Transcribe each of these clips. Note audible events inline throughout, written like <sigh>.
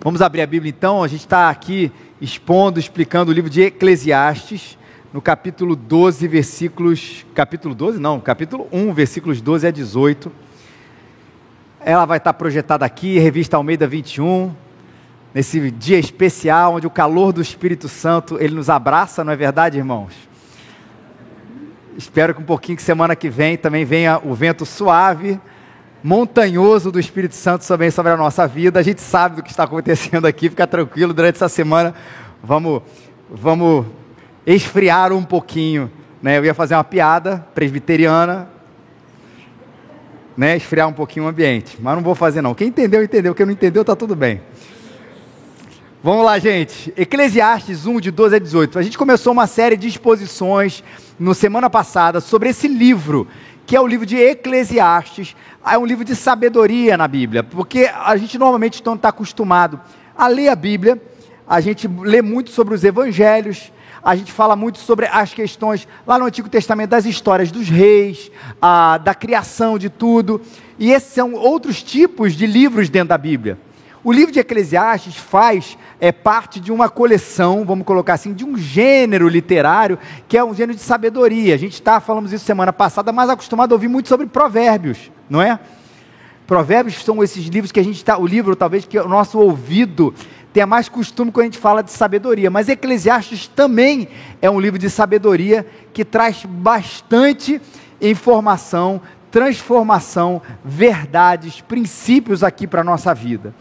Vamos abrir a Bíblia então. A gente está aqui expondo, explicando o livro de Eclesiastes, no capítulo 12, versículos. Capítulo 12? Não, capítulo 1, versículos 12 a 18. Ela vai estar projetada aqui, revista Almeida 21, nesse dia especial, onde o calor do Espírito Santo ele nos abraça, não é verdade, irmãos? Espero que um pouquinho que semana que vem também venha o vento suave montanhoso do Espírito Santo também sobre a nossa vida. A gente sabe do que está acontecendo aqui, fica tranquilo, durante essa semana vamos, vamos esfriar um pouquinho. Né? Eu ia fazer uma piada presbiteriana, né? esfriar um pouquinho o ambiente, mas não vou fazer não. Quem entendeu, entendeu. Quem não entendeu, está tudo bem. Vamos lá, gente. Eclesiastes 1, de 12 a 18. A gente começou uma série de exposições no semana passada sobre esse livro que é o livro de Eclesiastes, é um livro de sabedoria na Bíblia, porque a gente normalmente não está acostumado a ler a Bíblia, a gente lê muito sobre os evangelhos, a gente fala muito sobre as questões lá no Antigo Testamento das histórias dos reis, a, da criação de tudo, e esses são outros tipos de livros dentro da Bíblia. O livro de Eclesiastes faz é, parte de uma coleção, vamos colocar assim, de um gênero literário, que é um gênero de sabedoria. A gente está, falamos isso semana passada, mas acostumado a ouvir muito sobre provérbios, não é? Provérbios são esses livros que a gente está, o livro talvez que o nosso ouvido tenha mais costume quando a gente fala de sabedoria, mas Eclesiastes também é um livro de sabedoria que traz bastante informação, transformação, verdades, princípios aqui para a nossa vida.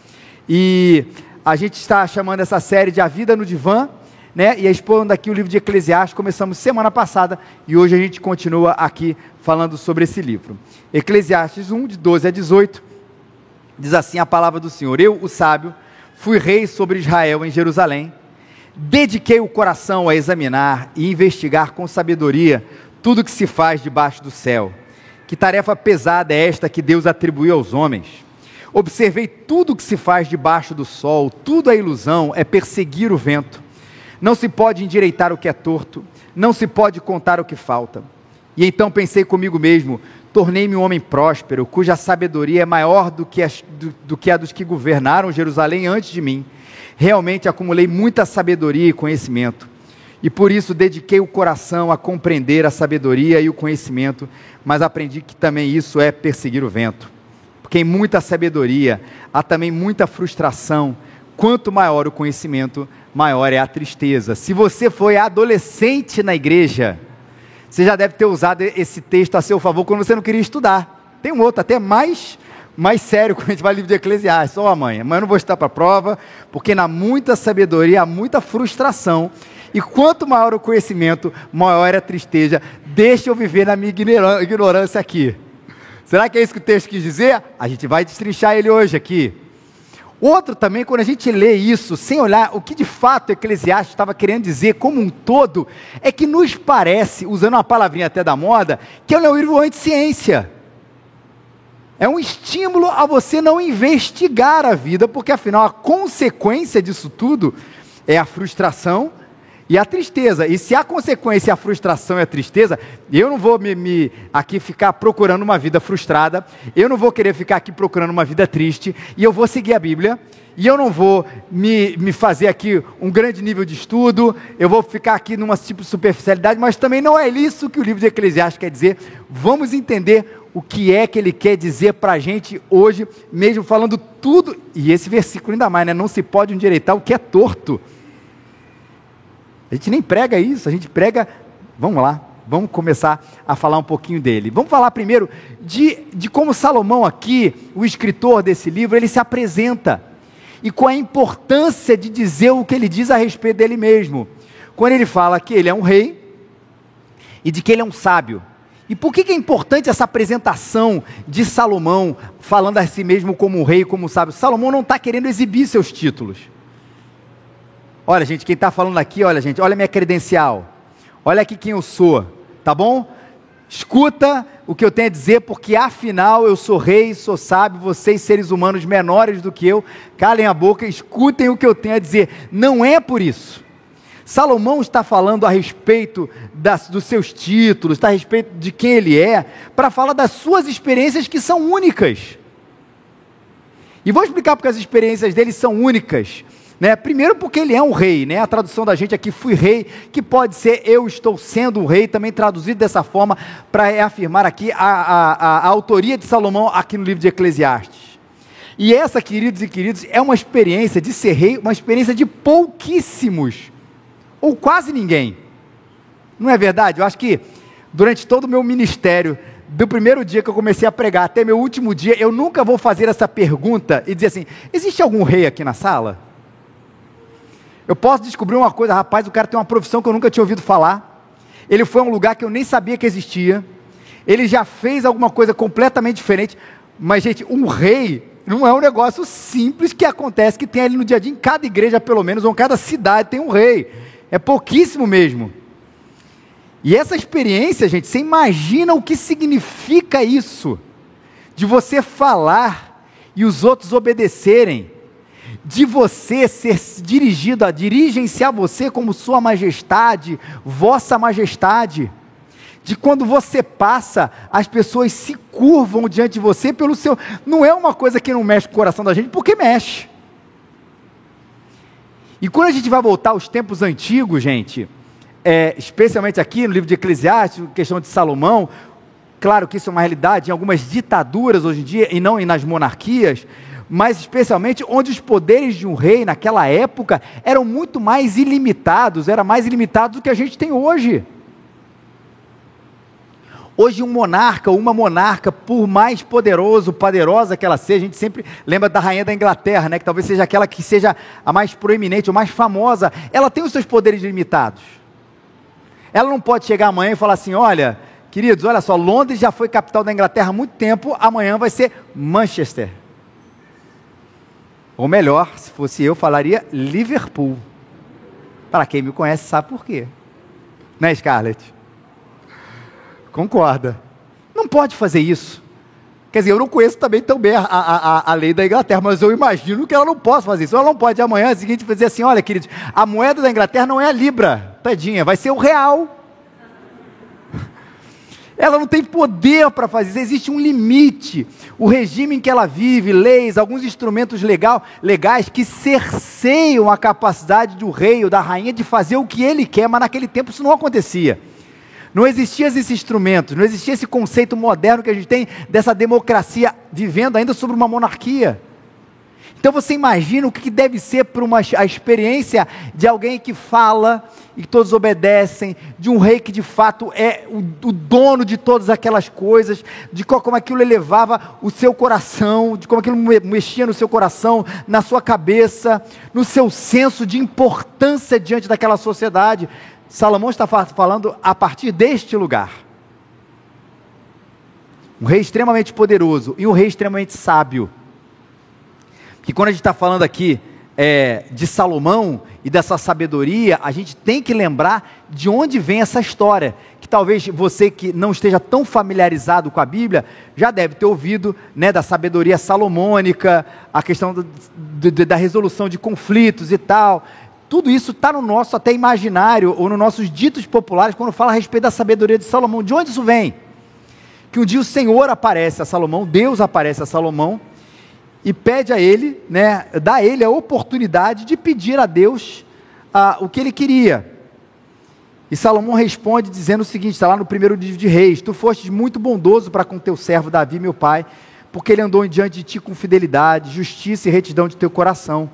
E a gente está chamando essa série de A Vida no Divã, né? E expondo aqui o livro de Eclesiastes, começamos semana passada e hoje a gente continua aqui falando sobre esse livro. Eclesiastes 1, de 12 a 18, diz assim a palavra do Senhor: Eu, o sábio, fui rei sobre Israel em Jerusalém, dediquei o coração a examinar e investigar com sabedoria tudo que se faz debaixo do céu. Que tarefa pesada é esta que Deus atribuiu aos homens? Observei tudo o que se faz debaixo do sol, tudo é ilusão, é perseguir o vento. Não se pode endireitar o que é torto, não se pode contar o que falta. E então pensei comigo mesmo: tornei-me um homem próspero, cuja sabedoria é maior do que, a, do, do que a dos que governaram Jerusalém antes de mim. Realmente acumulei muita sabedoria e conhecimento. E por isso dediquei o coração a compreender a sabedoria e o conhecimento, mas aprendi que também isso é perseguir o vento porque em muita sabedoria há também muita frustração. Quanto maior o conhecimento, maior é a tristeza. Se você foi adolescente na igreja, você já deve ter usado esse texto a seu favor quando você não queria estudar. Tem um outro até mais mais sério <laughs> quando a gente vai livro de Eclesiastes. Ó, oh, mãe, mas eu não vou estar para a prova, porque na muita sabedoria há muita frustração. E quanto maior o conhecimento, maior é a tristeza. Deixa eu viver na minha ignorância aqui. Será que é isso que o texto quis dizer? A gente vai destrinchar ele hoje aqui. Outro também, quando a gente lê isso, sem olhar o que de fato Eclesiastes estava querendo dizer como um todo, é que nos parece, usando uma palavrinha até da moda, que é um livro anti-ciência. É um estímulo a você não investigar a vida, porque afinal a consequência disso tudo é a frustração e a tristeza. E se a consequência é a frustração e a tristeza, eu não vou me, me, aqui ficar procurando uma vida frustrada, eu não vou querer ficar aqui procurando uma vida triste, e eu vou seguir a Bíblia, e eu não vou me, me fazer aqui um grande nível de estudo, eu vou ficar aqui numa tipo de superficialidade, mas também não é isso que o livro de Eclesiastes quer dizer. Vamos entender o que é que ele quer dizer para a gente hoje, mesmo falando tudo, e esse versículo ainda mais, né? Não se pode endireitar o que é torto. A gente nem prega isso, a gente prega. Vamos lá, vamos começar a falar um pouquinho dele. Vamos falar primeiro de, de como Salomão, aqui, o escritor desse livro, ele se apresenta e com a importância de dizer o que ele diz a respeito dele mesmo. Quando ele fala que ele é um rei e de que ele é um sábio. E por que, que é importante essa apresentação de Salomão, falando a si mesmo como um rei, como um sábio? Salomão não está querendo exibir seus títulos. Olha, gente, quem está falando aqui, olha, gente, olha minha credencial. Olha aqui quem eu sou, tá bom? Escuta o que eu tenho a dizer, porque afinal eu sou rei, sou sábio, vocês seres humanos menores do que eu, calem a boca, escutem o que eu tenho a dizer. Não é por isso. Salomão está falando a respeito das, dos seus títulos, está a respeito de quem ele é, para falar das suas experiências que são únicas. E vou explicar porque as experiências dele são únicas. Né? Primeiro porque ele é um rei, né? A tradução da gente aqui fui rei, que pode ser eu estou sendo um rei, também traduzido dessa forma para afirmar aqui a, a, a, a autoria de Salomão aqui no livro de Eclesiastes. E essa, queridos e queridos, é uma experiência de ser rei, uma experiência de pouquíssimos, ou quase ninguém. Não é verdade? Eu acho que durante todo o meu ministério, do primeiro dia que eu comecei a pregar até meu último dia, eu nunca vou fazer essa pergunta e dizer assim: existe algum rei aqui na sala? Eu posso descobrir uma coisa, rapaz, o cara tem uma profissão que eu nunca tinha ouvido falar. Ele foi a um lugar que eu nem sabia que existia. Ele já fez alguma coisa completamente diferente. Mas, gente, um rei não é um negócio simples que acontece, que tem ali no dia a dia, em cada igreja, pelo menos, ou em cada cidade tem um rei. É pouquíssimo mesmo. E essa experiência, gente, você imagina o que significa isso? De você falar e os outros obedecerem de você ser dirigido, a dirigem-se a você como Sua Majestade, Vossa Majestade. De quando você passa, as pessoas se curvam diante de você pelo seu. Não é uma coisa que não mexe com o coração da gente, porque mexe. E quando a gente vai voltar aos tempos antigos, gente, é, especialmente aqui no livro de Eclesiastes, questão de Salomão, claro que isso é uma realidade em algumas ditaduras hoje em dia, e não nas monarquias, mas especialmente onde os poderes de um rei naquela época eram muito mais ilimitados, era mais ilimitado do que a gente tem hoje. Hoje um monarca uma monarca, por mais poderoso, poderosa que ela seja, a gente sempre lembra da rainha da Inglaterra, né, que talvez seja aquela que seja a mais proeminente ou mais famosa, ela tem os seus poderes limitados. Ela não pode chegar amanhã e falar assim: olha, queridos, olha só, Londres já foi capital da Inglaterra há muito tempo, amanhã vai ser Manchester. Ou melhor, se fosse eu, falaria Liverpool. Para quem me conhece sabe por quê. Né, Scarlett? Concorda. Não pode fazer isso. Quer dizer, eu não conheço também tão bem a, a, a, lei da Inglaterra, mas eu imagino que ela não possa fazer isso. Ela não pode amanhã, seguinte, fazer assim: olha, queridos, a moeda da Inglaterra não é a Libra, tadinha, vai ser o real. Ela não tem poder para fazer isso, existe um limite. O regime em que ela vive, leis, alguns instrumentos legal, legais que cerceiam a capacidade do rei ou da rainha de fazer o que ele quer, mas naquele tempo isso não acontecia. Não existia esses instrumentos, não existia esse conceito moderno que a gente tem dessa democracia vivendo ainda sobre uma monarquia. Então você imagina o que deve ser para uma, a experiência de alguém que fala e que todos obedecem, de um rei que de fato é o, o dono de todas aquelas coisas, de como aquilo elevava o seu coração, de como aquilo mexia no seu coração, na sua cabeça, no seu senso de importância diante daquela sociedade. Salomão está falando a partir deste lugar. Um rei extremamente poderoso e um rei extremamente sábio que quando a gente está falando aqui é, de Salomão e dessa sabedoria, a gente tem que lembrar de onde vem essa história. Que talvez você que não esteja tão familiarizado com a Bíblia já deve ter ouvido né, da sabedoria salomônica, a questão do, do, da resolução de conflitos e tal. Tudo isso está no nosso até imaginário, ou nos nossos ditos populares, quando fala a respeito da sabedoria de Salomão. De onde isso vem? Que um dia o Senhor aparece a Salomão, Deus aparece a Salomão, e pede a ele, né, dá a ele a oportunidade de pedir a Deus ah, o que ele queria. E Salomão responde dizendo o seguinte: está lá no primeiro livro de Reis: Tu fostes muito bondoso para com teu servo Davi, meu pai, porque ele andou diante de ti com fidelidade, justiça e retidão de teu coração.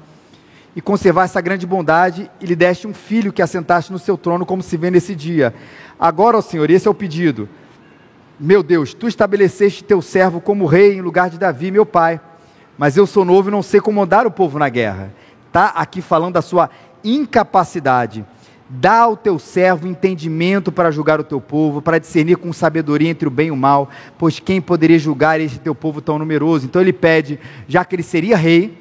E conservar essa grande bondade, e lhe deste um filho que assentaste no seu trono, como se vê nesse dia. Agora, ó Senhor, esse é o pedido. Meu Deus, tu estabeleceste teu servo como rei em lugar de Davi, meu pai mas eu sou novo e não sei comandar o povo na guerra. Está aqui falando da sua incapacidade. Dá ao teu servo entendimento para julgar o teu povo, para discernir com sabedoria entre o bem e o mal, pois quem poderia julgar esse teu povo tão numeroso? Então ele pede, já que ele seria rei,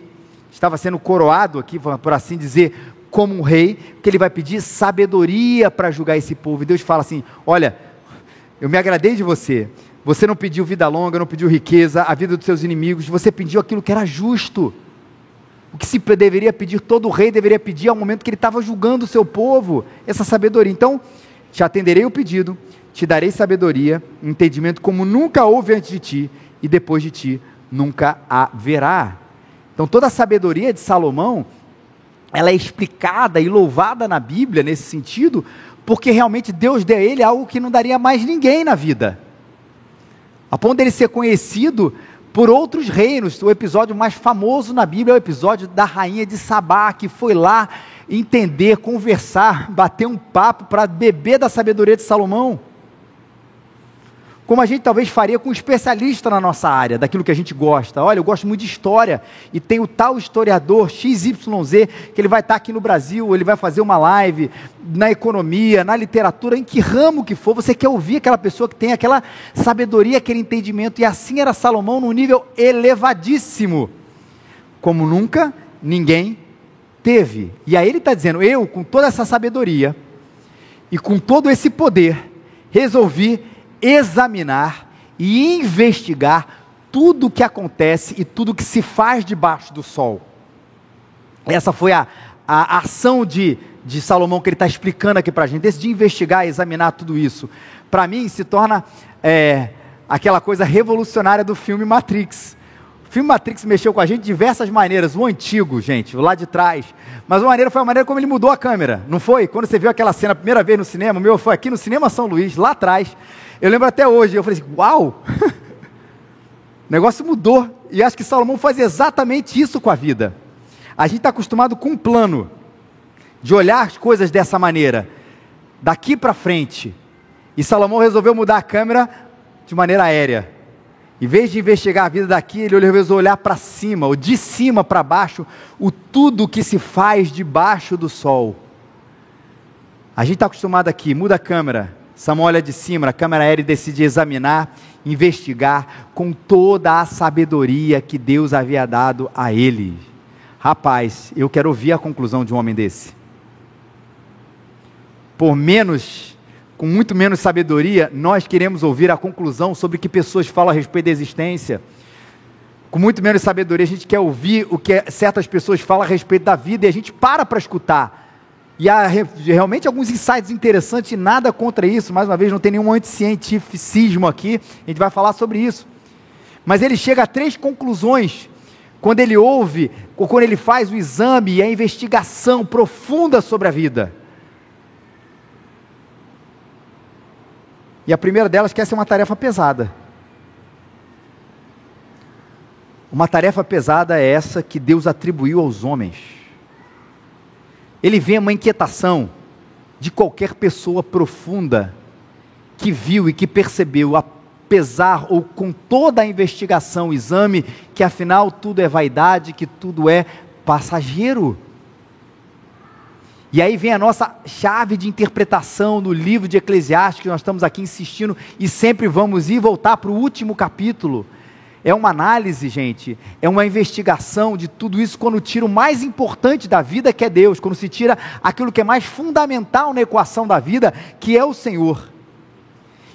estava sendo coroado aqui, por assim dizer, como um rei, que ele vai pedir sabedoria para julgar esse povo. E Deus fala assim: Olha, eu me agradei de você, você não pediu vida longa, não pediu riqueza, a vida dos seus inimigos, você pediu aquilo que era justo. O que se deveria pedir, todo rei deveria pedir ao momento que ele estava julgando o seu povo, essa sabedoria. Então, te atenderei o pedido, te darei sabedoria, entendimento como nunca houve antes de ti, e depois de ti nunca haverá. Então toda a sabedoria de Salomão, ela é explicada e louvada na Bíblia nesse sentido, porque realmente Deus deu a ele algo que não daria mais ninguém na vida. A ponto dele ser conhecido por outros reinos. O episódio mais famoso na Bíblia é o episódio da rainha de Sabá, que foi lá entender, conversar, <laughs> bater um papo para beber da sabedoria de Salomão como a gente talvez faria com um especialista na nossa área, daquilo que a gente gosta. Olha, eu gosto muito de história e tem o tal historiador XYZ que ele vai estar aqui no Brasil, ele vai fazer uma live na economia, na literatura, em que ramo que for, você quer ouvir aquela pessoa que tem aquela sabedoria, aquele entendimento, e assim era Salomão num nível elevadíssimo, como nunca ninguém teve. E aí ele está dizendo: eu, com toda essa sabedoria e com todo esse poder, resolvi examinar e investigar tudo o que acontece e tudo o que se faz debaixo do sol. Essa foi a, a ação de, de Salomão que ele está explicando aqui para a gente, de investigar e examinar tudo isso. Para mim, se torna é, aquela coisa revolucionária do filme Matrix. O filme Matrix mexeu com a gente de diversas maneiras. O antigo, gente, o lá de trás. Mas uma maneira foi a maneira como ele mudou a câmera, não foi? Quando você viu aquela cena a primeira vez no cinema, meu, foi aqui no Cinema São Luís, lá atrás. Eu lembro até hoje, eu falei assim, uau! o <laughs> negócio mudou. E acho que Salomão faz exatamente isso com a vida. A gente está acostumado com um plano, de olhar as coisas dessa maneira, daqui para frente. E Salomão resolveu mudar a câmera de maneira aérea. Em vez de investigar a vida daqui, ele resolveu olhar para cima, ou de cima para baixo, o tudo que se faz debaixo do sol. A gente está acostumado aqui, muda a câmera, Samuel olha de cima, a câmera aérea decide examinar, investigar com toda a sabedoria que Deus havia dado a ele. Rapaz, eu quero ouvir a conclusão de um homem desse. Por menos, com muito menos sabedoria, nós queremos ouvir a conclusão sobre o que pessoas falam a respeito da existência. Com muito menos sabedoria, a gente quer ouvir o que certas pessoas falam a respeito da vida e a gente para para escutar e há realmente alguns insights interessantes, nada contra isso, mais uma vez, não tem nenhum anticientificismo aqui, a gente vai falar sobre isso. Mas ele chega a três conclusões quando ele ouve, ou quando ele faz o exame e a investigação profunda sobre a vida. E a primeira delas quer ser uma tarefa pesada. Uma tarefa pesada é essa que Deus atribuiu aos homens ele vê uma inquietação de qualquer pessoa profunda que viu e que percebeu, apesar ou com toda a investigação, exame, que afinal tudo é vaidade, que tudo é passageiro. E aí vem a nossa chave de interpretação no livro de Eclesiastes, que nós estamos aqui insistindo e sempre vamos ir voltar para o último capítulo é uma análise, gente, é uma investigação de tudo isso quando tira o mais importante da vida, que é Deus, quando se tira aquilo que é mais fundamental na equação da vida, que é o Senhor.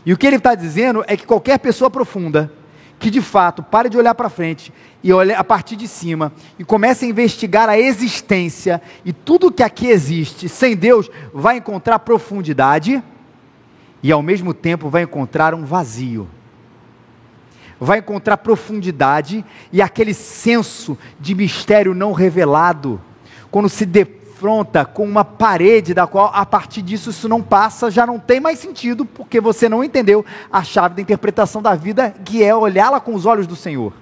E o que ele está dizendo é que qualquer pessoa profunda, que de fato pare de olhar para frente e olhe a partir de cima e comece a investigar a existência e tudo que aqui existe sem Deus, vai encontrar profundidade e ao mesmo tempo vai encontrar um vazio vai encontrar profundidade e aquele senso de mistério não revelado. Quando se defronta com uma parede da qual a partir disso isso não passa, já não tem mais sentido, porque você não entendeu a chave da interpretação da vida, que é olhá-la com os olhos do Senhor.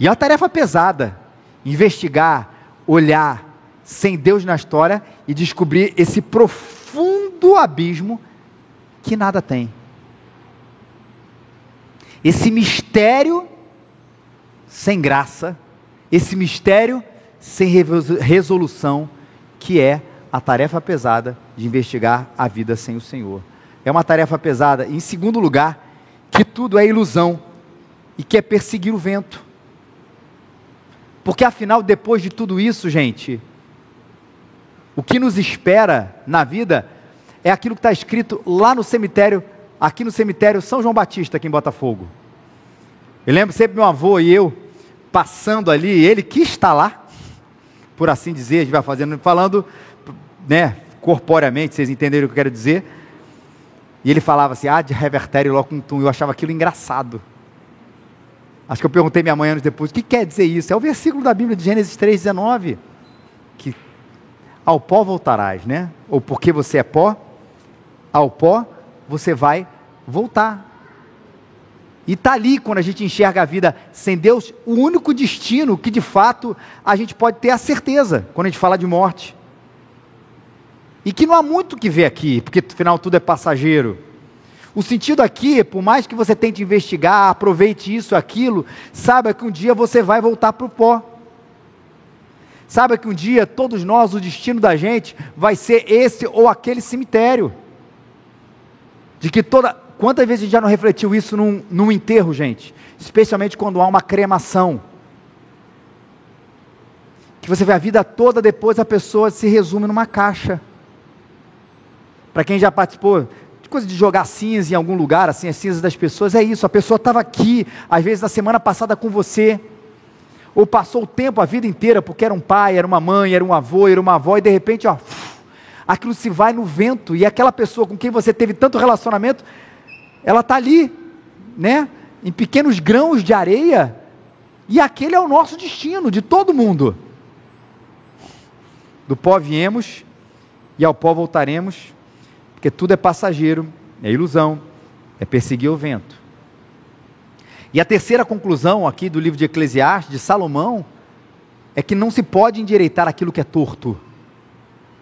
E é uma tarefa pesada investigar, olhar sem Deus na história e descobrir esse profundo abismo que nada tem esse mistério sem graça, esse mistério sem resolução, que é a tarefa pesada de investigar a vida sem o Senhor. É uma tarefa pesada, em segundo lugar, que tudo é ilusão e que é perseguir o vento. Porque afinal, depois de tudo isso, gente, o que nos espera na vida é aquilo que está escrito lá no cemitério aqui no cemitério São João Batista, aqui em Botafogo. Eu lembro sempre meu avô e eu passando ali, ele que está lá, por assim dizer, a gente vai fazendo, falando, né, corporeamente, vocês entenderam o que eu quero dizer. E ele falava assim, ah, de revertério locum tum, eu achava aquilo engraçado. Acho que eu perguntei minha mãe anos depois, o que quer dizer isso? É o versículo da Bíblia de Gênesis 3,19. Que ao pó voltarás, né? Ou porque você é pó, ao pó você vai voltar. E está ali, quando a gente enxerga a vida sem Deus, o único destino que de fato a gente pode ter a certeza, quando a gente fala de morte. E que não há muito que ver aqui, porque afinal tudo é passageiro. O sentido aqui, por mais que você tente investigar, aproveite isso, aquilo, saiba que um dia você vai voltar para o pó. Saiba que um dia todos nós, o destino da gente vai ser esse ou aquele cemitério. De que toda. Quantas vezes a gente já não refletiu isso num, num enterro, gente? Especialmente quando há uma cremação. Que você vê a vida toda, depois a pessoa se resume numa caixa. Para quem já participou coisa de jogar cinza em algum lugar, assim, as cinzas das pessoas, é isso. A pessoa estava aqui, às vezes na semana passada com você, ou passou o tempo, a vida inteira, porque era um pai, era uma mãe, era um avô, era uma avó, e de repente, ó, aquilo se vai no vento, e aquela pessoa com quem você teve tanto relacionamento, ela está ali, né, em pequenos grãos de areia, e aquele é o nosso destino, de todo mundo. Do pó viemos, e ao pó voltaremos, porque tudo é passageiro, é ilusão, é perseguir o vento. E a terceira conclusão aqui do livro de Eclesiastes, de Salomão, é que não se pode endireitar aquilo que é torto.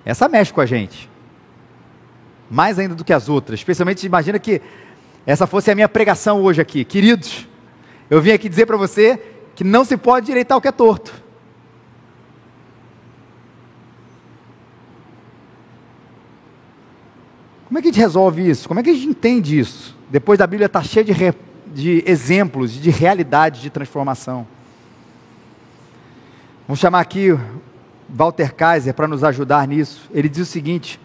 Essa mexe com a gente. Mais ainda do que as outras. Especialmente, imagina que essa fosse a minha pregação hoje aqui. Queridos, eu vim aqui dizer para você que não se pode endireitar o que é torto. Como é que a gente resolve isso? Como é que a gente entende isso? Depois da Bíblia estar tá cheia de, re... de exemplos, de realidades de transformação. Vamos chamar aqui Walter Kaiser para nos ajudar nisso. Ele diz o seguinte: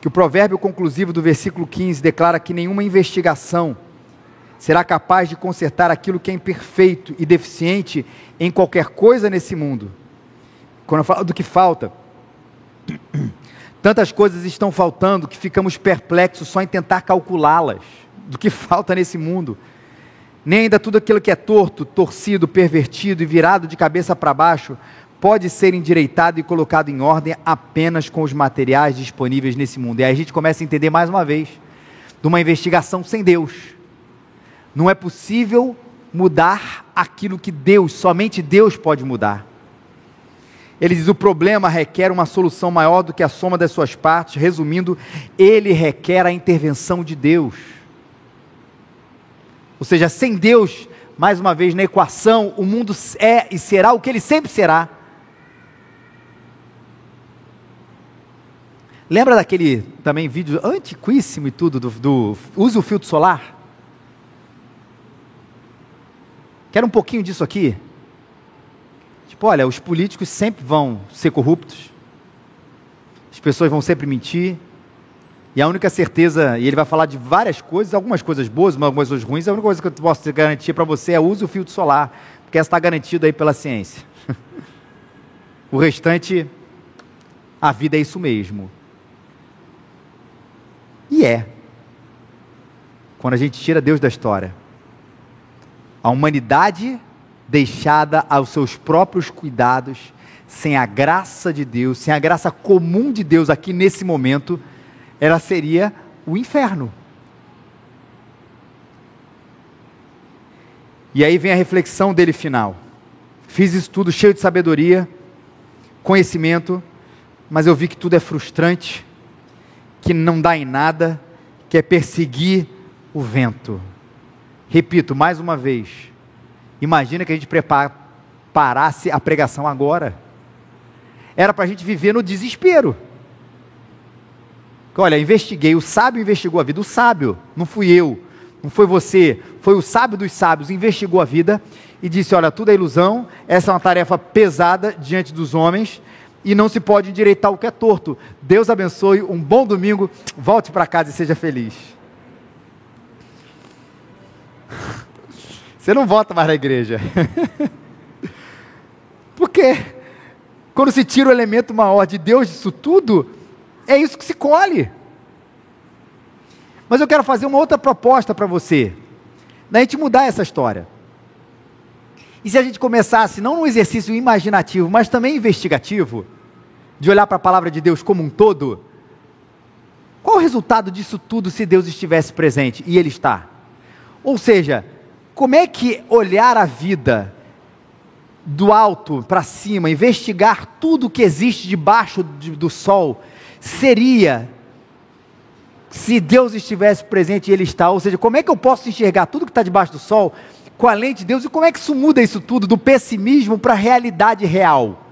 que o provérbio conclusivo do versículo 15 declara que nenhuma investigação será capaz de consertar aquilo que é imperfeito e deficiente em qualquer coisa nesse mundo. Quando eu falo do que falta, <coughs> tantas coisas estão faltando que ficamos perplexos só em tentar calculá-las, do que <laughs> falta nesse mundo. Nem ainda tudo aquilo que é torto, torcido, pervertido e virado de cabeça para baixo pode ser endireitado e colocado em ordem apenas com os materiais disponíveis nesse mundo. E aí a gente começa a entender mais uma vez de uma investigação sem Deus. Não é possível mudar aquilo que Deus, somente Deus pode mudar. Ele diz: o problema requer uma solução maior do que a soma das suas partes. Resumindo, ele requer a intervenção de Deus. Ou seja, sem Deus, mais uma vez na equação, o mundo é e será o que ele sempre será. Lembra daquele também vídeo antiquíssimo e tudo do, do o filtro solar? Quer um pouquinho disso aqui? Tipo, olha, os políticos sempre vão ser corruptos, as pessoas vão sempre mentir, e a única certeza, e ele vai falar de várias coisas, algumas coisas boas, algumas coisas ruins, a única coisa que eu posso garantir para você é use o filtro solar, porque essa está garantido aí pela ciência. <laughs> o restante, a vida é isso mesmo. E é. Quando a gente tira Deus da história. A humanidade deixada aos seus próprios cuidados, sem a graça de Deus, sem a graça comum de Deus aqui nesse momento, ela seria o inferno. E aí vem a reflexão dele final. Fiz isso tudo cheio de sabedoria, conhecimento, mas eu vi que tudo é frustrante, que não dá em nada, que é perseguir o vento. Repito mais uma vez. Imagina que a gente preparasse a pregação agora. Era para a gente viver no desespero. Olha, investiguei, o sábio investigou a vida, o sábio, não fui eu, não foi você, foi o sábio dos sábios, investigou a vida e disse: Olha, tudo é ilusão, essa é uma tarefa pesada diante dos homens, e não se pode endireitar o que é torto. Deus abençoe, um bom domingo, volte para casa e seja feliz. Você não volta mais na igreja. <laughs> Porque quando se tira o elemento maior de Deus disso tudo, é isso que se colhe. Mas eu quero fazer uma outra proposta para você, da gente mudar essa história. E se a gente começasse, não num exercício imaginativo, mas também investigativo, de olhar para a palavra de Deus como um todo, qual o resultado disso tudo se Deus estivesse presente? E Ele está. Ou seja, como é que olhar a vida do alto para cima, investigar tudo que existe debaixo do sol, seria se Deus estivesse presente e Ele está? Ou seja, como é que eu posso enxergar tudo que está debaixo do sol com a lente de Deus e como é que isso muda isso tudo do pessimismo para a realidade real?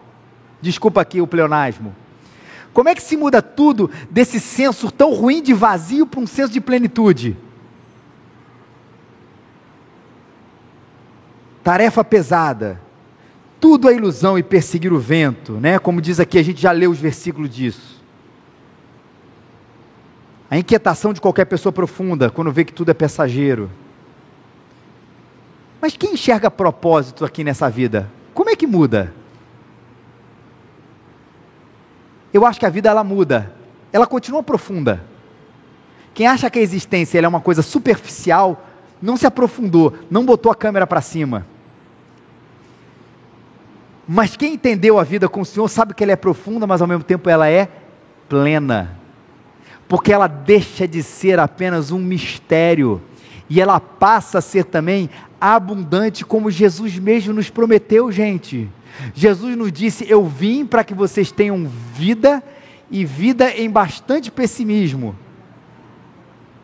Desculpa aqui o pleonasmo. Como é que se muda tudo desse senso tão ruim de vazio para um senso de plenitude? Tarefa pesada. Tudo é ilusão e perseguir o vento, né? Como diz aqui, a gente já leu os versículos disso. A inquietação de qualquer pessoa profunda quando vê que tudo é passageiro. Mas quem enxerga propósito aqui nessa vida? Como é que muda? Eu acho que a vida ela muda. Ela continua profunda. Quem acha que a existência é uma coisa superficial, não se aprofundou, não botou a câmera para cima. Mas quem entendeu a vida com o Senhor sabe que ela é profunda, mas ao mesmo tempo ela é plena. Porque ela deixa de ser apenas um mistério e ela passa a ser também abundante, como Jesus mesmo nos prometeu, gente. Jesus nos disse: Eu vim para que vocês tenham vida e vida em bastante pessimismo.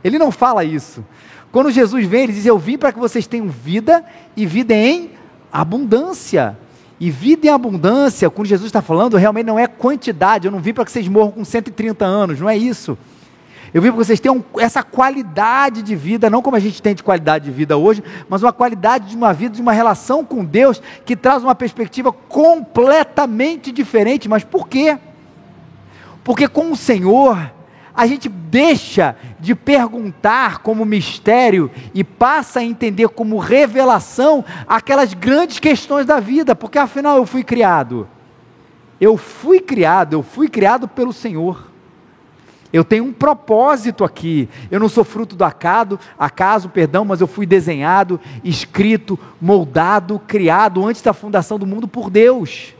Ele não fala isso. Quando Jesus vem, ele diz: Eu vim para que vocês tenham vida e vida em abundância. E vida em abundância, quando Jesus está falando, realmente não é quantidade. Eu não vim para que vocês morram com 130 anos, não é isso. Eu vi que vocês tenham essa qualidade de vida, não como a gente tem de qualidade de vida hoje, mas uma qualidade de uma vida, de uma relação com Deus que traz uma perspectiva completamente diferente. Mas por quê? Porque com o Senhor, a gente deixa de perguntar como mistério e passa a entender como revelação aquelas grandes questões da vida, porque afinal eu fui criado. Eu fui criado, eu fui criado pelo Senhor. Eu tenho um propósito aqui. Eu não sou fruto do acaso, acaso, perdão, mas eu fui desenhado, escrito, moldado, criado antes da fundação do mundo por Deus.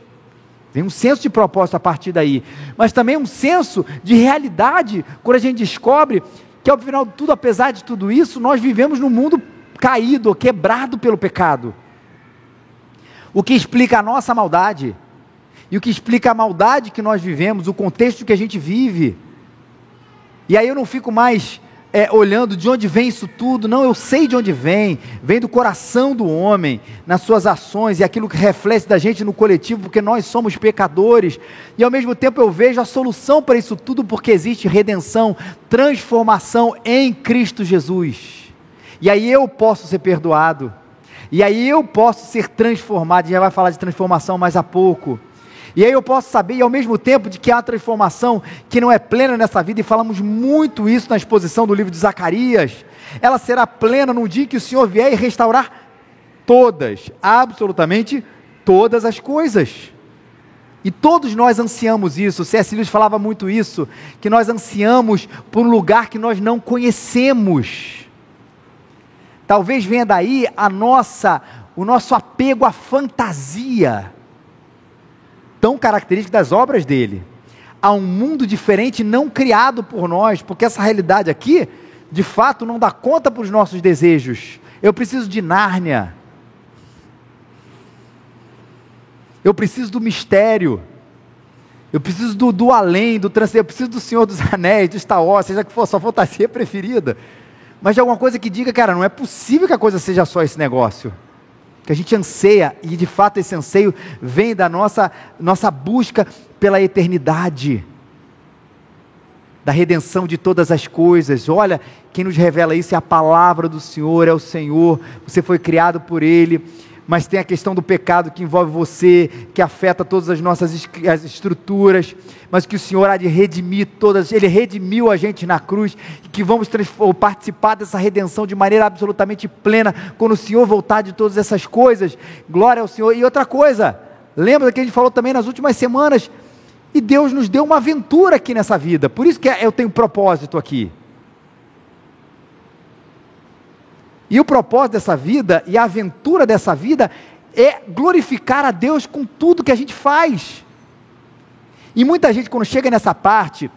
Tem um senso de propósito a partir daí, mas também um senso de realidade quando a gente descobre que ao final de tudo, apesar de tudo isso, nós vivemos num mundo caído, quebrado pelo pecado. O que explica a nossa maldade e o que explica a maldade que nós vivemos, o contexto que a gente vive. E aí eu não fico mais é, olhando de onde vem isso tudo, não, eu sei de onde vem, vem do coração do homem, nas suas ações e aquilo que reflete da gente no coletivo, porque nós somos pecadores, e ao mesmo tempo eu vejo a solução para isso tudo, porque existe redenção, transformação em Cristo Jesus, e aí eu posso ser perdoado, e aí eu posso ser transformado, a gente vai falar de transformação mais a pouco. E aí eu posso saber, e ao mesmo tempo, de que há transformação que não é plena nessa vida, e falamos muito isso na exposição do livro de Zacarias, ela será plena no dia que o Senhor vier e restaurar todas, absolutamente todas as coisas. E todos nós ansiamos isso, C.S. Lewis falava muito isso, que nós ansiamos por um lugar que nós não conhecemos. Talvez venha daí a nossa, o nosso apego à fantasia tão característica das obras dele. Há um mundo diferente não criado por nós, porque essa realidade aqui, de fato, não dá conta para os nossos desejos. Eu preciso de Nárnia. Eu preciso do mistério. Eu preciso do, do além, do transcendente. Eu preciso do Senhor dos Anéis, do Star Wars, seja que for a sua fantasia <laughs> preferida. Mas de alguma coisa que diga, cara, não é possível que a coisa seja só esse negócio que a gente anseia, e de fato esse anseio vem da nossa, nossa busca pela eternidade, da redenção de todas as coisas. Olha, quem nos revela isso é a palavra do Senhor, é o Senhor, você foi criado por Ele mas tem a questão do pecado que envolve você, que afeta todas as nossas as estruturas, mas que o Senhor há de redimir todas, Ele redimiu a gente na cruz, e que vamos participar dessa redenção de maneira absolutamente plena, quando o Senhor voltar de todas essas coisas, glória ao Senhor. E outra coisa, lembra que a gente falou também nas últimas semanas, e Deus nos deu uma aventura aqui nessa vida, por isso que eu tenho propósito aqui. E o propósito dessa vida e a aventura dessa vida é glorificar a Deus com tudo que a gente faz. E muita gente, quando chega nessa parte,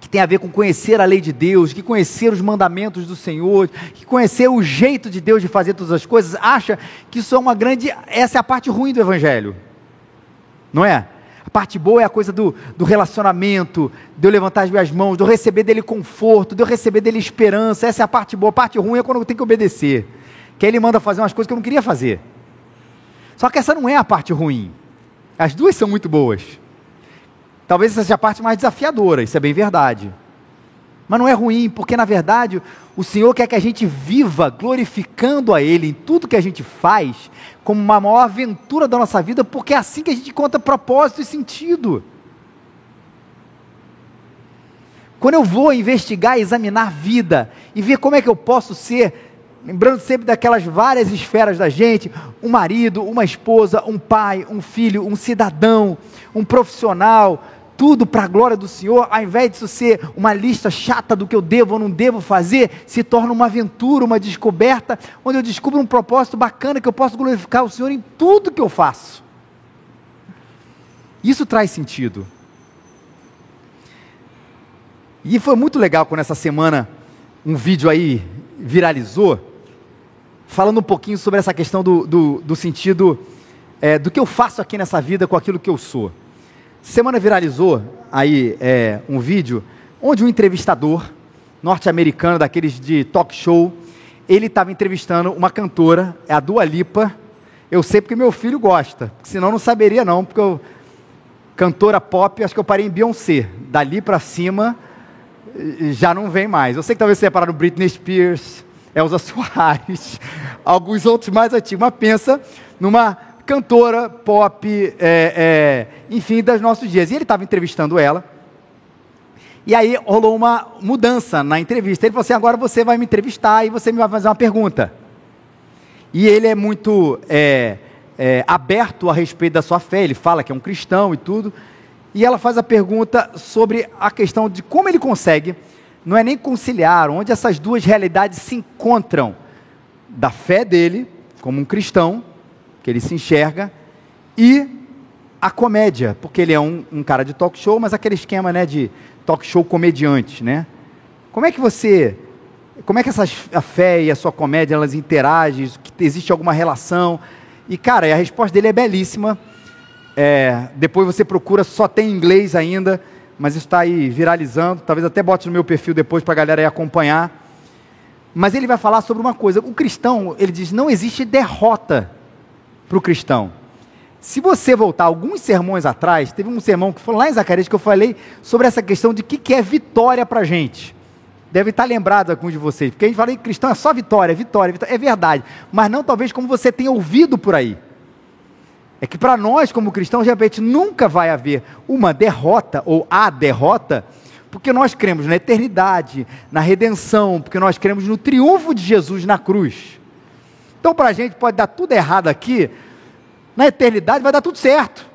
que tem a ver com conhecer a lei de Deus, que conhecer os mandamentos do Senhor, que conhecer o jeito de Deus de fazer todas as coisas, acha que isso é uma grande. Essa é a parte ruim do Evangelho. Não é? A parte boa é a coisa do, do relacionamento, de eu levantar as minhas mãos, de eu receber dele conforto, de eu receber dele esperança. Essa é a parte boa. A parte ruim é quando eu tenho que obedecer. Que ele manda fazer umas coisas que eu não queria fazer. Só que essa não é a parte ruim. As duas são muito boas. Talvez essa seja a parte mais desafiadora, isso é bem verdade. Mas não é ruim, porque na verdade o Senhor quer que a gente viva glorificando a Ele em tudo que a gente faz, como uma maior aventura da nossa vida, porque é assim que a gente encontra propósito e sentido. Quando eu vou investigar, examinar a vida e ver como é que eu posso ser lembrando sempre daquelas várias esferas da gente: um marido, uma esposa, um pai, um filho, um cidadão, um profissional, tudo para a glória do Senhor, ao invés disso ser uma lista chata do que eu devo ou não devo fazer, se torna uma aventura, uma descoberta, onde eu descubro um propósito bacana que eu posso glorificar o Senhor em tudo que eu faço. Isso traz sentido. E foi muito legal quando essa semana um vídeo aí viralizou falando um pouquinho sobre essa questão do, do, do sentido é, do que eu faço aqui nessa vida com aquilo que eu sou. Semana viralizou aí é, um vídeo onde um entrevistador norte-americano, daqueles de talk show, ele estava entrevistando uma cantora, é a Dua Lipa. Eu sei porque meu filho gosta, senão não saberia não, porque eu, cantora pop, acho que eu parei em Beyoncé. Dali para cima já não vem mais. Eu sei que talvez você no Britney Spears, Elza <laughs> Soares, alguns outros mais antigos, mas pensa numa cantora pop, é, é, enfim, dos nossos dias. E ele estava entrevistando ela, e aí rolou uma mudança na entrevista. Ele falou assim: agora você vai me entrevistar e você me vai fazer uma pergunta. E ele é muito é, é, aberto a respeito da sua fé, ele fala que é um cristão e tudo. E ela faz a pergunta sobre a questão de como ele consegue não é nem conciliar, onde essas duas realidades se encontram, da fé dele, como um cristão, que ele se enxerga, e a comédia, porque ele é um, um cara de talk show, mas aquele esquema né, de talk show comediante, né? Como é que você, como é que essa, a fé e a sua comédia, elas interagem, existe alguma relação? E cara, a resposta dele é belíssima, é, depois você procura, só tem inglês ainda, mas está aí viralizando. Talvez até bote no meu perfil depois para a galera aí acompanhar. Mas ele vai falar sobre uma coisa: o cristão, ele diz, não existe derrota para o cristão. Se você voltar alguns sermões atrás, teve um sermão que foi lá em Zacarias que eu falei sobre essa questão de o que, que é vitória para a gente. Deve estar lembrado alguns de vocês, porque a gente fala que cristão é só vitória, vitória, vitória, é verdade, mas não talvez como você tenha ouvido por aí. É que para nós, como cristãos, de repente nunca vai haver uma derrota ou a derrota, porque nós cremos na eternidade, na redenção, porque nós cremos no triunfo de Jesus na cruz. Então, para a gente pode dar tudo errado aqui, na eternidade vai dar tudo certo.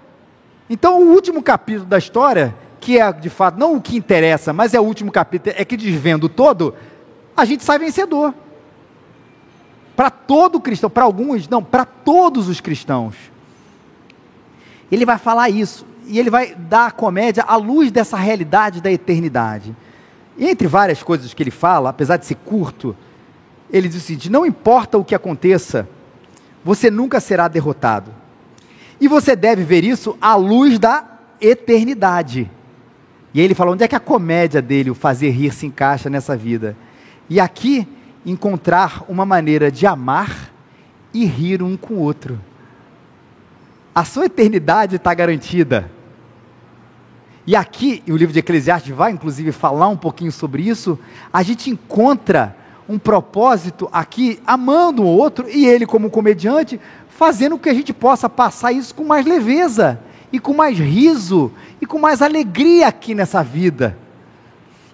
Então, o último capítulo da história, que é de fato não o que interessa, mas é o último capítulo, é que desvendo todo, a gente sai vencedor. Para todo cristão, para alguns, não, para todos os cristãos. Ele vai falar isso, e ele vai dar a comédia à luz dessa realidade da eternidade. E entre várias coisas que ele fala, apesar de ser curto, ele diz o seguinte: não importa o que aconteça, você nunca será derrotado. E você deve ver isso à luz da eternidade. E aí ele fala: onde é que a comédia dele, o fazer rir, se encaixa nessa vida? E aqui, encontrar uma maneira de amar e rir um com o outro a sua eternidade está garantida. E aqui, o livro de Eclesiastes vai inclusive falar um pouquinho sobre isso, a gente encontra um propósito aqui, amando o outro, e ele, como comediante, fazendo que a gente possa passar isso com mais leveza, e com mais riso, e com mais alegria aqui nessa vida.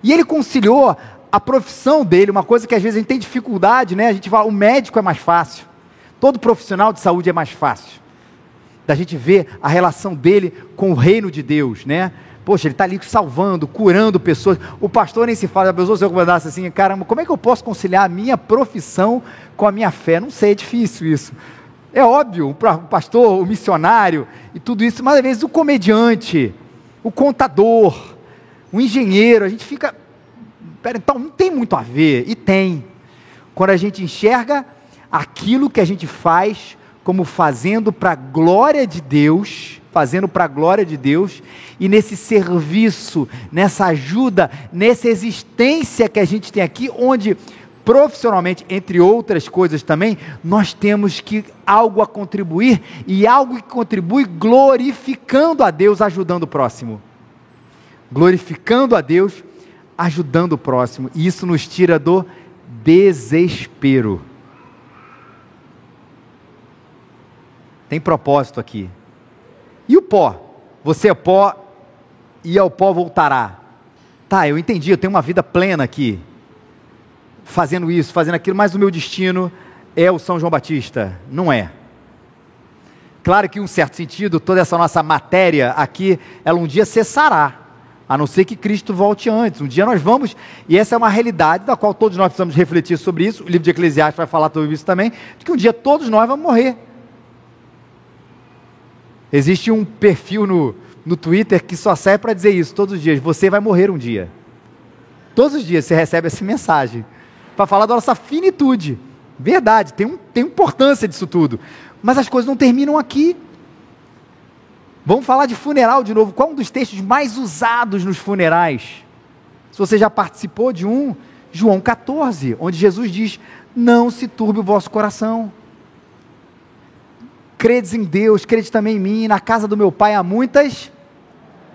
E ele conciliou a profissão dele, uma coisa que às vezes a gente tem dificuldade, né? A gente fala, o médico é mais fácil, todo profissional de saúde é mais fácil da gente ver a relação dele com o reino de Deus, né? Poxa, ele está ali salvando, curando pessoas. O pastor nem se fala, a pessoa se recomendasse assim, caramba, como é que eu posso conciliar a minha profissão com a minha fé? Não sei, é difícil isso. É óbvio, o pastor, o missionário e tudo isso, mas às vezes o comediante, o contador, o engenheiro, a gente fica. Pera, então não tem muito a ver, e tem. Quando a gente enxerga aquilo que a gente faz como fazendo para a glória de Deus, fazendo para a glória de Deus, e nesse serviço, nessa ajuda, nessa existência que a gente tem aqui, onde profissionalmente, entre outras coisas também, nós temos que algo a contribuir e algo que contribui glorificando a Deus, ajudando o próximo. Glorificando a Deus, ajudando o próximo. E isso nos tira do desespero. Tem propósito aqui. E o pó? Você é pó e ao pó voltará. Tá, eu entendi, eu tenho uma vida plena aqui fazendo isso, fazendo aquilo, mas o meu destino é o São João Batista. Não é. Claro que, em um certo sentido, toda essa nossa matéria aqui, ela um dia cessará, a não ser que Cristo volte antes. Um dia nós vamos, e essa é uma realidade da qual todos nós precisamos refletir sobre isso. O livro de Eclesiastes vai falar sobre isso também, de que um dia todos nós vamos morrer. Existe um perfil no, no Twitter que só serve para dizer isso todos os dias: você vai morrer um dia. Todos os dias você recebe essa mensagem para falar da nossa finitude. Verdade, tem, um, tem importância disso tudo. Mas as coisas não terminam aqui. Vamos falar de funeral de novo. Qual é um dos textos mais usados nos funerais? Se você já participou de um, João 14, onde Jesus diz: Não se turbe o vosso coração. Credes em Deus, credes também em mim. Na casa do meu pai há muitas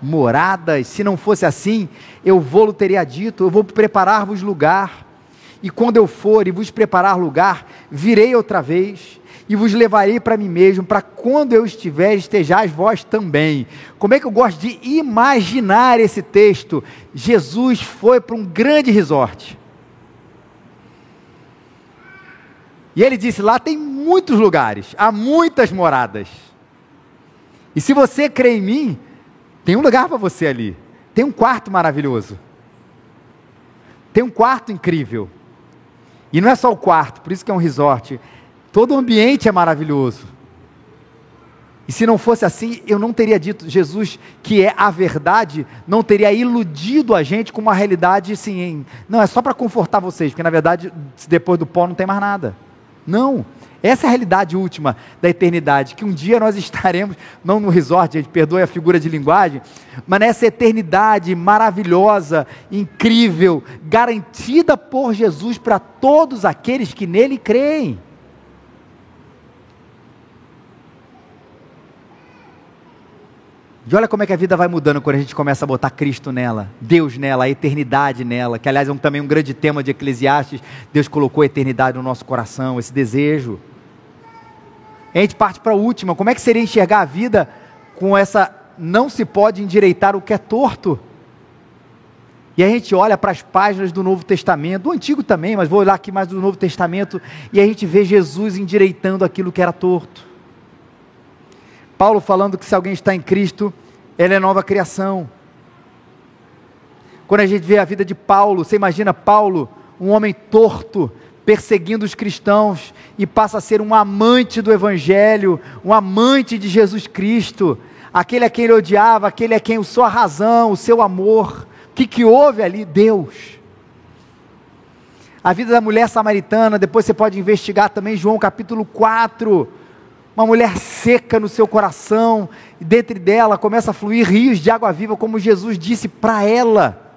moradas. Se não fosse assim, eu vou-lo teria dito: Eu vou preparar-vos lugar. E quando eu for e vos preparar lugar, virei outra vez e vos levarei para mim mesmo, para quando eu estiver, estejais vós também. Como é que eu gosto de imaginar esse texto? Jesus foi para um grande resort. E ele disse: lá tem muitos lugares, há muitas moradas. E se você crê em mim, tem um lugar para você ali. Tem um quarto maravilhoso. Tem um quarto incrível. E não é só o quarto, por isso que é um resort. Todo o ambiente é maravilhoso. E se não fosse assim, eu não teria dito, Jesus, que é a verdade, não teria iludido a gente com uma realidade assim, não, é só para confortar vocês, porque na verdade, depois do pó não tem mais nada. Não. Essa é a realidade última da eternidade, que um dia nós <laughs> estaremos, não no resort, gente, perdoe a figura de linguagem, mas nessa eternidade maravilhosa, incrível, garantida por Jesus para todos aqueles que nele creem. E olha como é que a vida vai mudando quando a gente começa a botar Cristo nela, Deus nela, a eternidade nela, que aliás é um, também um grande tema de Eclesiastes. Deus colocou a eternidade no nosso coração, esse desejo. E a gente parte para a última: como é que seria enxergar a vida com essa não se pode endireitar o que é torto? E a gente olha para as páginas do Novo Testamento, do Antigo também, mas vou olhar aqui mais do Novo Testamento, e a gente vê Jesus endireitando aquilo que era torto. Paulo falando que se alguém está em Cristo, ele é nova criação. Quando a gente vê a vida de Paulo, você imagina Paulo, um homem torto, perseguindo os cristãos, e passa a ser um amante do Evangelho, um amante de Jesus Cristo, aquele a quem ele odiava, aquele a quem o sua razão, o seu amor. O que, que houve ali? Deus. A vida da mulher samaritana, depois você pode investigar também João capítulo 4 uma mulher seca no seu coração, e dentro dela começa a fluir rios de água viva, como Jesus disse para ela.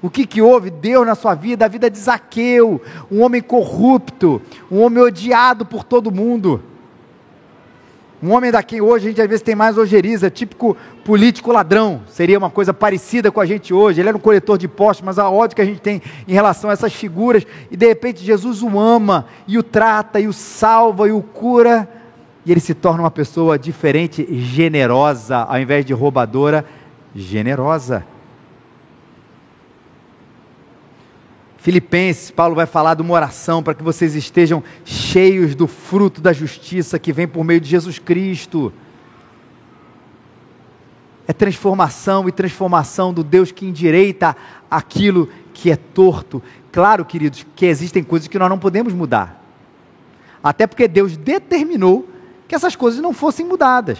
O que, que houve? Deus na sua vida, a vida de Zaqueu, um homem corrupto, um homem odiado por todo mundo. Um homem daqui hoje, a gente às vezes tem mais ojeriza, típico político ladrão, seria uma coisa parecida com a gente hoje. Ele era um coletor de impostos, mas a ódio que a gente tem em relação a essas figuras, e de repente Jesus o ama, e o trata, e o salva, e o cura, e ele se torna uma pessoa diferente, generosa, ao invés de roubadora, generosa. Filipenses, Paulo vai falar de uma oração para que vocês estejam cheios do fruto da justiça que vem por meio de Jesus Cristo. É transformação e transformação do Deus que endireita aquilo que é torto. Claro, queridos, que existem coisas que nós não podemos mudar. Até porque Deus determinou que essas coisas não fossem mudadas.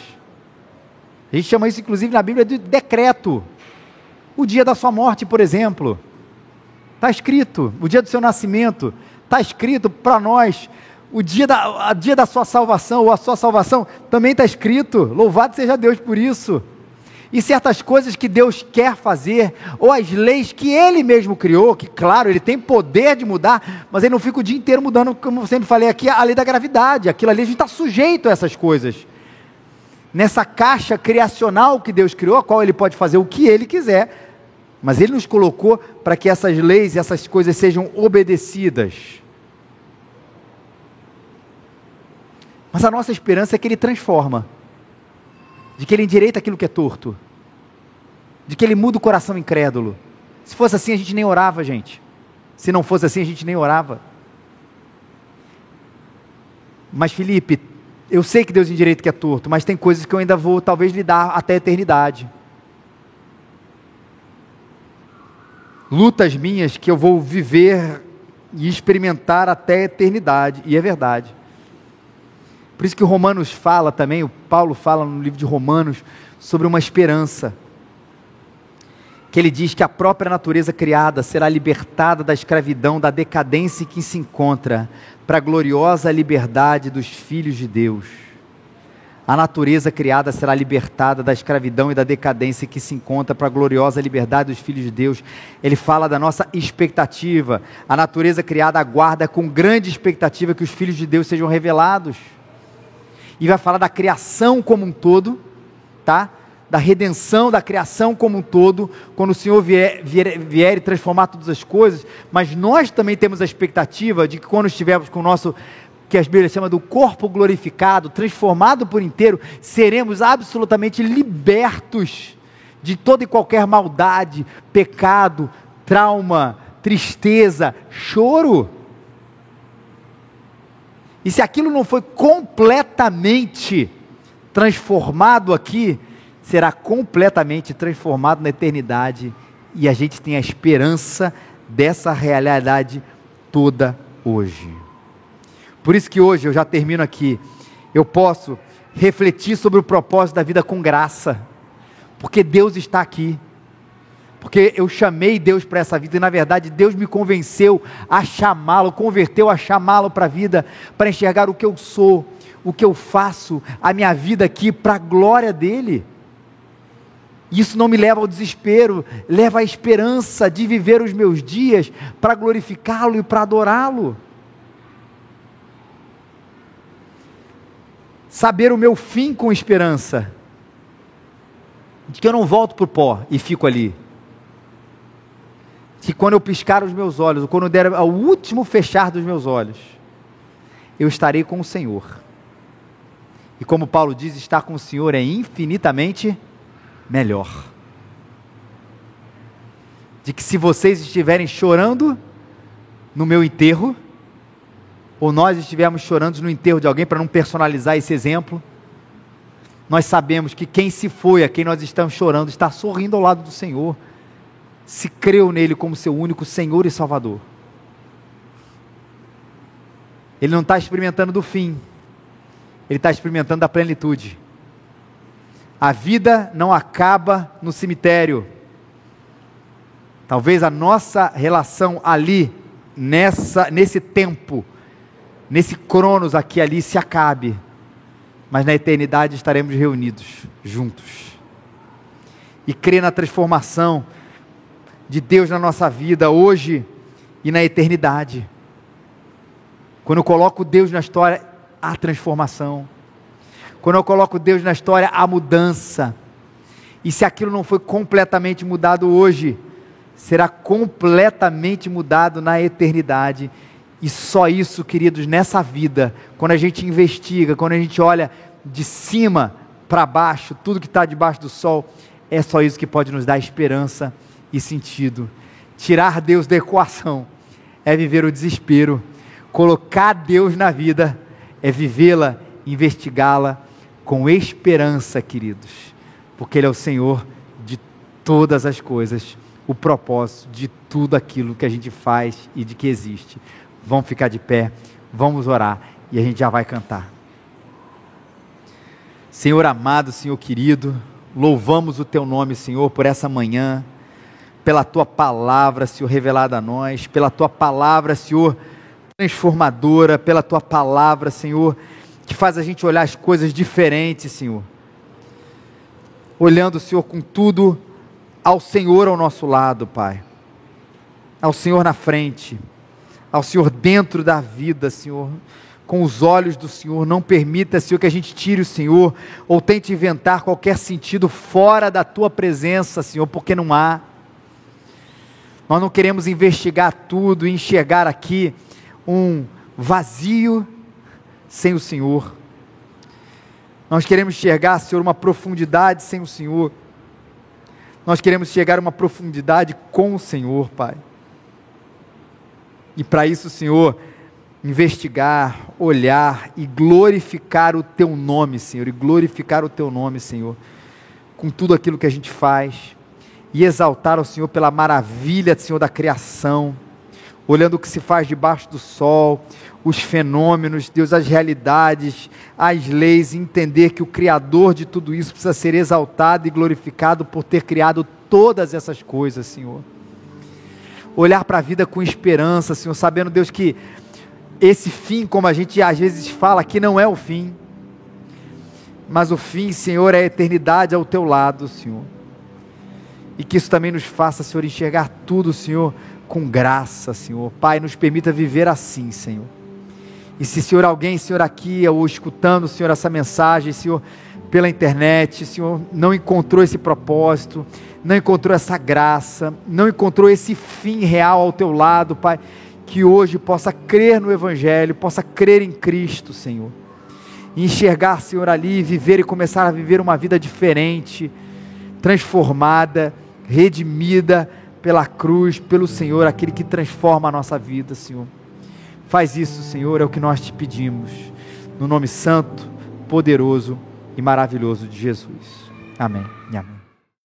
A gente chama isso, inclusive, na Bíblia de decreto. O dia da sua morte, por exemplo, está escrito. O dia do seu nascimento, está escrito para nós. O dia da, a dia da sua salvação, ou a sua salvação, também está escrito. Louvado seja Deus por isso. E certas coisas que Deus quer fazer, ou as leis que Ele mesmo criou, que, claro, Ele tem poder de mudar, mas Ele não fica o dia inteiro mudando, como eu sempre falei aqui, a lei da gravidade. Aquilo ali a gente está sujeito a essas coisas nessa caixa criacional que Deus criou, a qual Ele pode fazer o que Ele quiser, mas Ele nos colocou para que essas leis e essas coisas sejam obedecidas. Mas a nossa esperança é que Ele transforma, de que Ele endireita aquilo que é torto, de que Ele muda o coração incrédulo. Se fosse assim, a gente nem orava, gente. Se não fosse assim, a gente nem orava. Mas Felipe, eu sei que Deus endireita que é torto, mas tem coisas que eu ainda vou talvez lidar até a eternidade. Lutas minhas que eu vou viver e experimentar até a eternidade, e é verdade. Por isso que Romanos fala também, o Paulo fala no livro de Romanos sobre uma esperança. Que ele diz que a própria natureza criada será libertada da escravidão, da decadência em que se encontra, para a gloriosa liberdade dos filhos de Deus. A natureza criada será libertada da escravidão e da decadência que se encontra para a gloriosa liberdade dos filhos de Deus. Ele fala da nossa expectativa. A natureza criada aguarda com grande expectativa que os filhos de Deus sejam revelados. E vai falar da criação como um todo, tá? da redenção da criação como um todo, quando o Senhor vier, vier, vier, e transformar todas as coisas, mas nós também temos a expectativa de que quando estivermos com o nosso, que as Bíblias chama do corpo glorificado, transformado por inteiro, seremos absolutamente libertos de toda e qualquer maldade, pecado, trauma, tristeza, choro. E se aquilo não foi completamente transformado aqui, será completamente transformado na eternidade e a gente tem a esperança dessa realidade toda hoje. Por isso que hoje eu já termino aqui. Eu posso refletir sobre o propósito da vida com graça, porque Deus está aqui. Porque eu chamei Deus para essa vida e na verdade Deus me convenceu a chamá-lo, converteu a chamá-lo para a vida, para enxergar o que eu sou, o que eu faço, a minha vida aqui para a glória dele. Isso não me leva ao desespero, leva à esperança de viver os meus dias para glorificá-lo e para adorá-lo. Saber o meu fim com esperança, de que eu não volto para o pó e fico ali. Que quando eu piscar os meus olhos, ou quando eu der ao último fechar dos meus olhos, eu estarei com o Senhor. E como Paulo diz, estar com o Senhor é infinitamente melhor. De que se vocês estiverem chorando no meu enterro, ou nós estivermos chorando no enterro de alguém, para não personalizar esse exemplo, nós sabemos que quem se foi, a quem nós estamos chorando, está sorrindo ao lado do Senhor, se creu nele como seu único Senhor e Salvador. Ele não está experimentando do fim, ele está experimentando da plenitude. A vida não acaba no cemitério. Talvez a nossa relação ali, nessa, nesse tempo, nesse cronos aqui ali se acabe, mas na eternidade estaremos reunidos juntos. E crer na transformação de Deus na nossa vida hoje e na eternidade. Quando eu coloco Deus na história, há transformação. Quando eu coloco Deus na história, há mudança. E se aquilo não foi completamente mudado hoje, será completamente mudado na eternidade. E só isso, queridos, nessa vida, quando a gente investiga, quando a gente olha de cima para baixo, tudo que está debaixo do sol, é só isso que pode nos dar esperança e sentido. Tirar Deus da equação é viver o desespero. Colocar Deus na vida é vivê-la, investigá-la com esperança, queridos, porque Ele é o Senhor de todas as coisas, o propósito de tudo aquilo que a gente faz e de que existe. Vamos ficar de pé, vamos orar e a gente já vai cantar. Senhor amado, Senhor querido, louvamos o teu nome, Senhor, por essa manhã, pela tua palavra, Senhor, revelada a nós, pela tua palavra, Senhor, transformadora, pela tua palavra, Senhor, que faz a gente olhar as coisas diferentes, Senhor. Olhando, Senhor, com tudo ao Senhor ao nosso lado, Pai. Ao Senhor na frente, ao Senhor dentro da vida, Senhor com os olhos do Senhor. Não permita, Senhor, que a gente tire o Senhor ou tente inventar qualquer sentido fora da tua presença, Senhor, porque não há. Nós não queremos investigar tudo e enxergar aqui um vazio sem o Senhor. Nós queremos enxergar, Senhor, uma profundidade sem o Senhor. Nós queremos chegar a uma profundidade com o Senhor, Pai. E para isso, Senhor, investigar, olhar e glorificar o teu nome, Senhor, e glorificar o teu nome, Senhor, com tudo aquilo que a gente faz, e exaltar o Senhor pela maravilha, Senhor, da criação, olhando o que se faz debaixo do sol, os fenômenos, Deus, as realidades, as leis, entender que o Criador de tudo isso precisa ser exaltado e glorificado por ter criado todas essas coisas, Senhor. Olhar para a vida com esperança, Senhor, sabendo, Deus, que esse fim, como a gente às vezes fala, que não é o fim, mas o fim, Senhor, é a eternidade ao teu lado, Senhor. E que isso também nos faça, Senhor, enxergar tudo, Senhor, com graça, Senhor. Pai, nos permita viver assim, Senhor. E se, Senhor, alguém, Senhor, aqui ou escutando, Senhor, essa mensagem, Senhor, pela internet, Senhor, não encontrou esse propósito, não encontrou essa graça, não encontrou esse fim real ao teu lado, Pai que hoje possa crer no Evangelho, possa crer em Cristo, Senhor. E enxergar, Senhor, ali, viver e começar a viver uma vida diferente, transformada, redimida pela cruz, pelo Senhor, aquele que transforma a nossa vida, Senhor. Faz isso, Senhor, é o que nós te pedimos. No nome santo, poderoso e maravilhoso de Jesus. Amém amém.